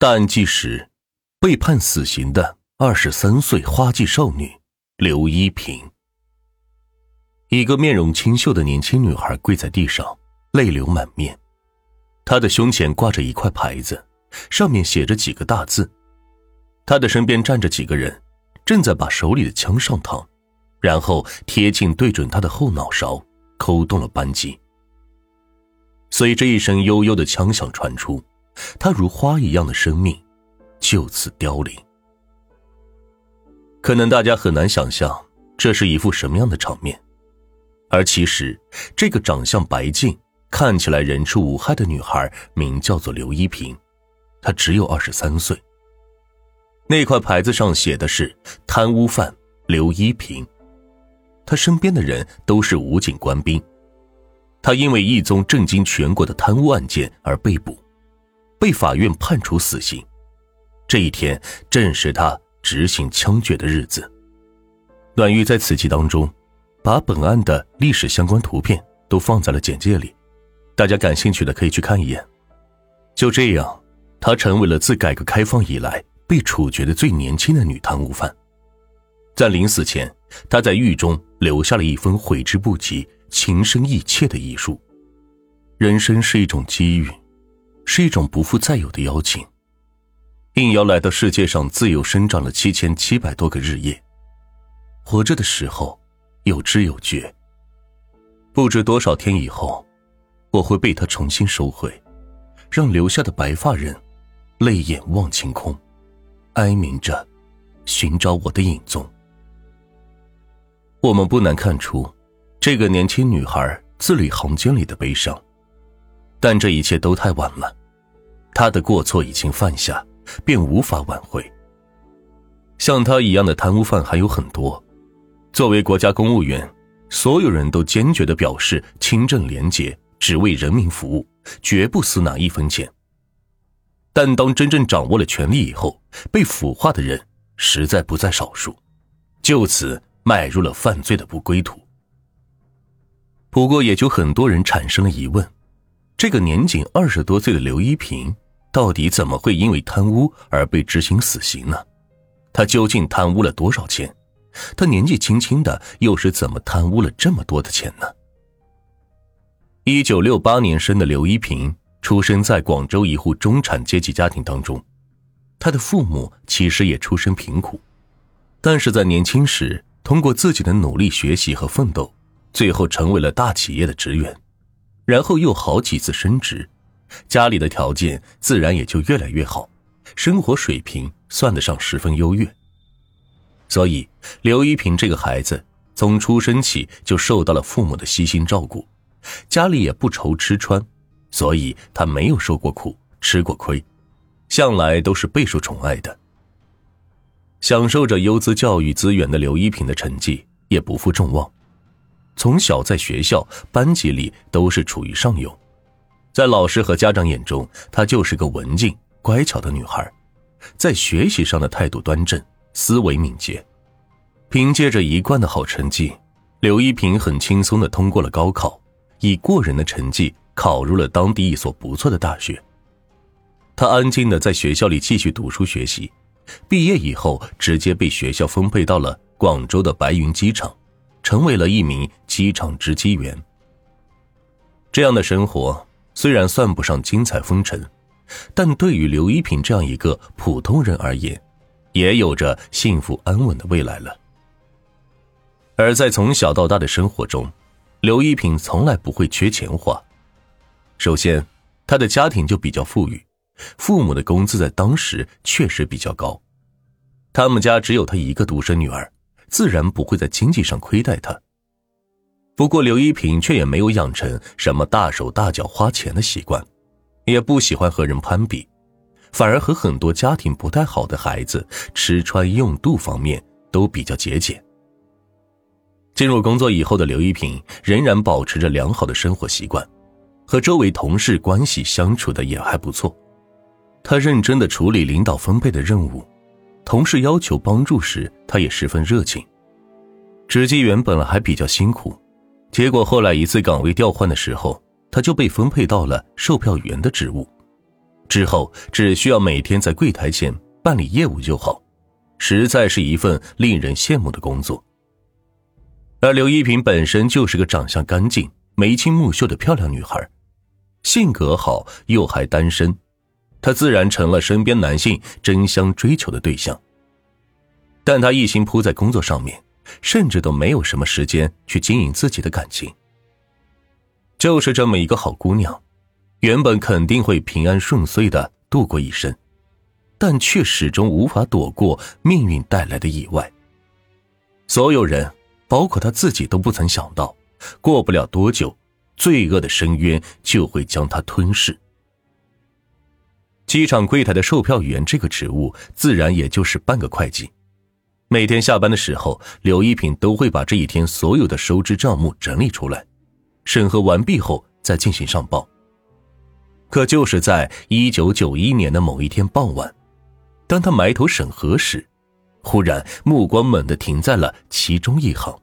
大案纪实：被判死刑的二十三岁花季少女刘一平。一个面容清秀的年轻女孩跪在地上，泪流满面。她的胸前挂着一块牌子，上面写着几个大字。她的身边站着几个人，正在把手里的枪上膛，然后贴近对准她的后脑勺，扣动了扳机。随着一声悠悠的枪响传出。他如花一样的生命，就此凋零。可能大家很难想象这是一副什么样的场面，而其实，这个长相白净、看起来人畜无害的女孩，名叫做刘一平，她只有二十三岁。那块牌子上写的是“贪污犯刘一平”，她身边的人都是武警官兵，她因为一宗震惊全国的贪污案件而被捕。被法院判处死刑，这一天正是他执行枪决的日子。暖玉在此集当中，把本案的历史相关图片都放在了简介里，大家感兴趣的可以去看一眼。就这样，她成为了自改革开放以来被处决的最年轻的女贪污犯。在临死前，她在狱中留下了一封悔之不及、情深意切的遗书：“人生是一种机遇。”是一种不复再有的邀请。应邀来到世界上自由生长了七千七百多个日夜，活着的时候有知有觉。不知多少天以后，我会被他重新收回，让留下的白发人泪眼望晴空，哀鸣着寻找我的影踪。我们不难看出，这个年轻女孩字里行间里的悲伤，但这一切都太晚了。他的过错已经犯下，便无法挽回。像他一样的贪污犯还有很多。作为国家公务员，所有人都坚决的表示清正廉洁，只为人民服务，绝不私拿一分钱。但当真正掌握了权力以后，被腐化的人实在不在少数，就此迈入了犯罪的不归途。不过，也就很多人产生了疑问：这个年仅二十多岁的刘一平。到底怎么会因为贪污而被执行死刑呢？他究竟贪污了多少钱？他年纪轻轻的，又是怎么贪污了这么多的钱呢？一九六八年生的刘一平，出生在广州一户中产阶级家庭当中。他的父母其实也出身贫苦，但是在年轻时通过自己的努力学习和奋斗，最后成为了大企业的职员，然后又好几次升职。家里的条件自然也就越来越好，生活水平算得上十分优越。所以，刘一平这个孩子从出生起就受到了父母的悉心照顾，家里也不愁吃穿，所以他没有受过苦，吃过亏，向来都是备受宠爱的。享受着优资教育资源的刘一平的成绩也不负众望，从小在学校班级里都是处于上游。在老师和家长眼中，她就是个文静乖巧的女孩，在学习上的态度端正，思维敏捷。凭借着一贯的好成绩，刘一平很轻松的通过了高考，以过人的成绩考入了当地一所不错的大学。她安静的在学校里继续读书学习，毕业以后直接被学校分配到了广州的白云机场，成为了一名机场值机员。这样的生活。虽然算不上精彩纷呈，但对于刘一平这样一个普通人而言，也有着幸福安稳的未来了。而在从小到大的生活中，刘一平从来不会缺钱花。首先，他的家庭就比较富裕，父母的工资在当时确实比较高，他们家只有他一个独生女儿，自然不会在经济上亏待他。不过，刘一平却也没有养成什么大手大脚花钱的习惯，也不喜欢和人攀比，反而和很多家庭不太好的孩子吃穿用度方面都比较节俭。进入工作以后的刘一平仍然保持着良好的生活习惯，和周围同事关系相处的也还不错。他认真的处理领导分配的任务，同事要求帮助时，他也十分热情。值机员本来还比较辛苦。结果后来一次岗位调换的时候，他就被分配到了售票员的职务。之后只需要每天在柜台前办理业务就好，实在是一份令人羡慕的工作。而刘一平本身就是个长相干净、眉清目秀的漂亮女孩，性格好又还单身，她自然成了身边男性争相追求的对象。但她一心扑在工作上面，甚至都没有什么时间去经营自己的感情。就是这么一个好姑娘。原本肯定会平安顺遂的度过一生，但却始终无法躲过命运带来的意外。所有人，包括他自己，都不曾想到，过不了多久，罪恶的深渊就会将他吞噬。机场柜台的售票员这个职务，自然也就是半个会计。每天下班的时候，刘一平都会把这一天所有的收支账目整理出来，审核完毕后再进行上报。可就是在一九九一年的某一天傍晚，当他埋头审核时，忽然目光猛地停在了其中一行，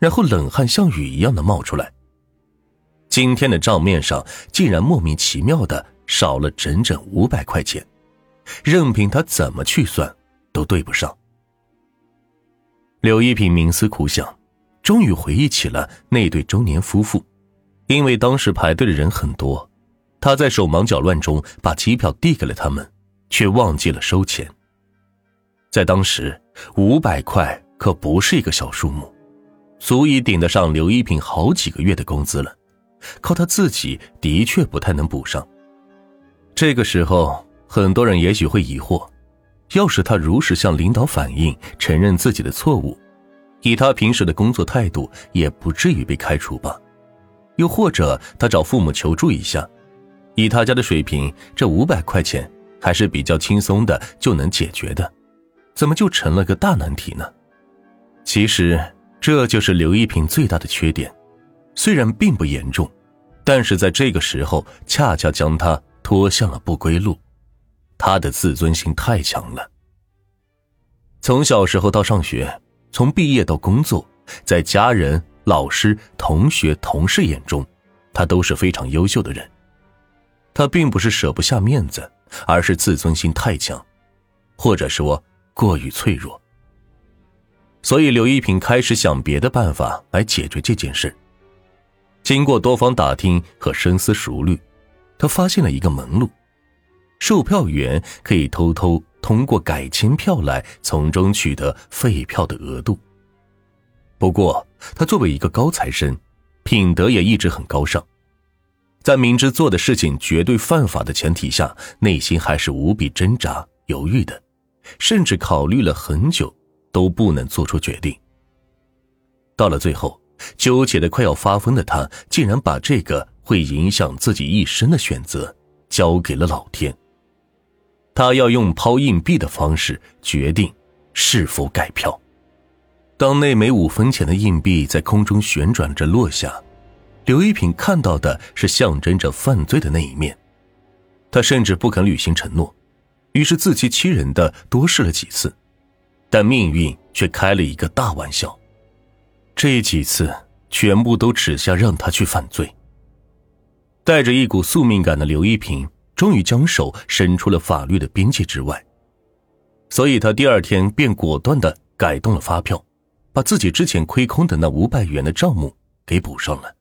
然后冷汗像雨一样的冒出来。今天的账面上竟然莫名其妙的少了整整五百块钱，任凭他怎么去算，都对不上。刘一平冥思苦想，终于回忆起了那对中年夫妇，因为当时排队的人很多。他在手忙脚乱中把机票递给了他们，却忘记了收钱。在当时，五百块可不是一个小数目，足以顶得上刘一平好几个月的工资了。靠他自己的确不太能补上。这个时候，很多人也许会疑惑：要是他如实向领导反映，承认自己的错误，以他平时的工作态度，也不至于被开除吧？又或者他找父母求助一下？以他家的水平，这五百块钱还是比较轻松的就能解决的，怎么就成了个大难题呢？其实这就是刘一平最大的缺点，虽然并不严重，但是在这个时候恰恰将他拖向了不归路。他的自尊心太强了。从小时候到上学，从毕业到工作，在家人、老师、同学、同事眼中，他都是非常优秀的人。他并不是舍不下面子，而是自尊心太强，或者说过于脆弱。所以刘一平开始想别的办法来解决这件事。经过多方打听和深思熟虑，他发现了一个门路：售票员可以偷偷通过改签票来从中取得废票的额度。不过，他作为一个高材生，品德也一直很高尚。在明知做的事情绝对犯法的前提下，内心还是无比挣扎、犹豫的，甚至考虑了很久，都不能做出决定。到了最后，纠结的快要发疯的他，竟然把这个会影响自己一生的选择交给了老天。他要用抛硬币的方式决定是否改票。当那枚五分钱的硬币在空中旋转着落下。刘一品看到的是象征着犯罪的那一面，他甚至不肯履行承诺，于是自欺欺人的多试了几次，但命运却开了一个大玩笑，这几次全部都指向让他去犯罪。带着一股宿命感的刘一平，终于将手伸出了法律的边界之外，所以他第二天便果断的改动了发票，把自己之前亏空的那五百元的账目给补上了。